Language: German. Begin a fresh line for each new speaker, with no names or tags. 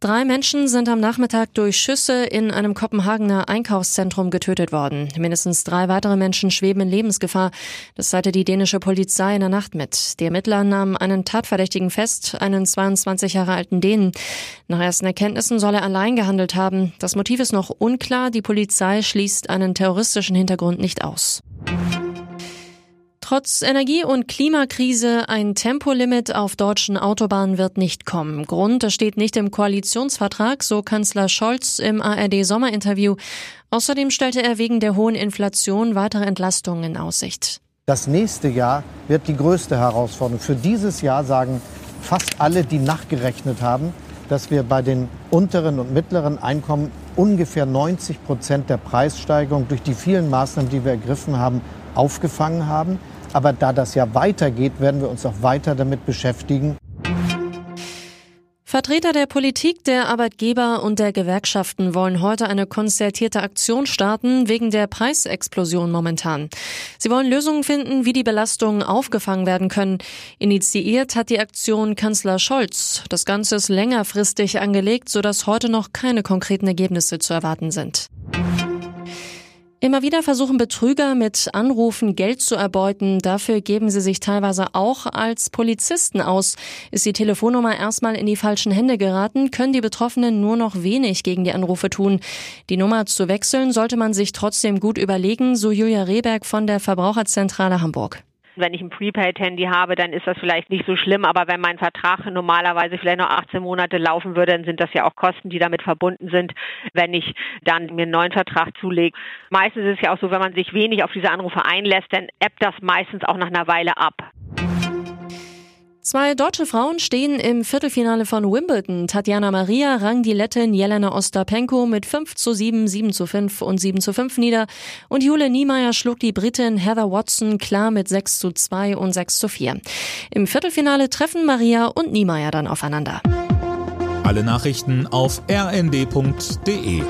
Drei Menschen sind am Nachmittag durch Schüsse in einem Kopenhagener Einkaufszentrum getötet worden. Mindestens drei weitere Menschen schweben in Lebensgefahr. Das teilte die dänische Polizei in der Nacht mit. Die Ermittler nahmen einen Tatverdächtigen fest, einen 22 Jahre alten Dänen. Nach ersten Erkenntnissen soll er allein gehandelt haben. Das Motiv ist noch unklar. Die Polizei schließt einen terroristischen Hintergrund nicht aus. Trotz Energie- und Klimakrise ein Tempolimit auf deutschen Autobahnen wird nicht kommen. Grund, das steht nicht im Koalitionsvertrag, so Kanzler Scholz im ARD-Sommerinterview. Außerdem stellte er wegen der hohen Inflation weitere Entlastungen in Aussicht.
Das nächste Jahr wird die größte Herausforderung. Für dieses Jahr sagen fast alle, die nachgerechnet haben, dass wir bei den unteren und mittleren Einkommen ungefähr 90 Prozent der Preissteigerung durch die vielen Maßnahmen, die wir ergriffen haben, aufgefangen haben. Aber da das ja weitergeht, werden wir uns auch weiter damit beschäftigen.
Vertreter der Politik, der Arbeitgeber und der Gewerkschaften wollen heute eine konzertierte Aktion starten wegen der Preisexplosion momentan. Sie wollen Lösungen finden, wie die Belastungen aufgefangen werden können. Initiiert hat die Aktion Kanzler Scholz. Das Ganze ist längerfristig angelegt, sodass heute noch keine konkreten Ergebnisse zu erwarten sind. Immer wieder versuchen Betrüger mit Anrufen Geld zu erbeuten. Dafür geben sie sich teilweise auch als Polizisten aus. Ist die Telefonnummer erstmal in die falschen Hände geraten, können die Betroffenen nur noch wenig gegen die Anrufe tun. Die Nummer zu wechseln sollte man sich trotzdem gut überlegen, so Julia Rehberg von der Verbraucherzentrale Hamburg.
Wenn ich ein Prepaid-Handy habe, dann ist das vielleicht nicht so schlimm, aber wenn mein Vertrag normalerweise vielleicht noch 18 Monate laufen würde, dann sind das ja auch Kosten, die damit verbunden sind, wenn ich dann mir einen neuen Vertrag zulege. Meistens ist es ja auch so, wenn man sich wenig auf diese Anrufe einlässt, dann ebbt das meistens auch nach einer Weile ab.
Zwei deutsche Frauen stehen im Viertelfinale von Wimbledon. Tatjana Maria rang die Lettin Jelena Ostapenko mit 5 zu 7, 7 zu 5 und 7 zu 5 nieder. Und Jule Niemeyer schlug die Britin Heather Watson klar mit 6 zu 2 und 6 zu 4. Im Viertelfinale treffen Maria und Niemeyer dann aufeinander.
Alle Nachrichten auf rnd.de